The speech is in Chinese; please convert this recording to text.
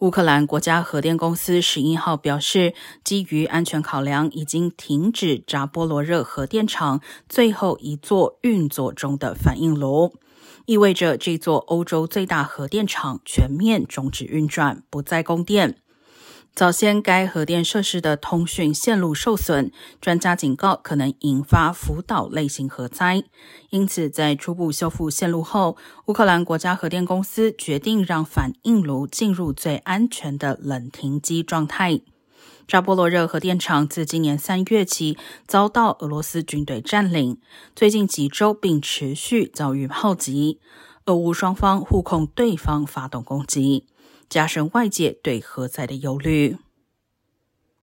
乌克兰国家核电公司十一号表示，基于安全考量，已经停止扎波罗热核电厂最后一座运作中的反应炉，意味着这座欧洲最大核电厂全面终止运转，不再供电。早先，该核电设施的通讯线路受损，专家警告可能引发福岛类型核灾。因此，在初步修复线路后，乌克兰国家核电公司决定让反应炉进入最安全的冷停机状态。扎波罗热核电厂自今年三月起遭到俄罗斯军队占领，最近几周并持续遭遇炮击，俄乌双方互控对方发动攻击。加深外界对核灾的忧虑。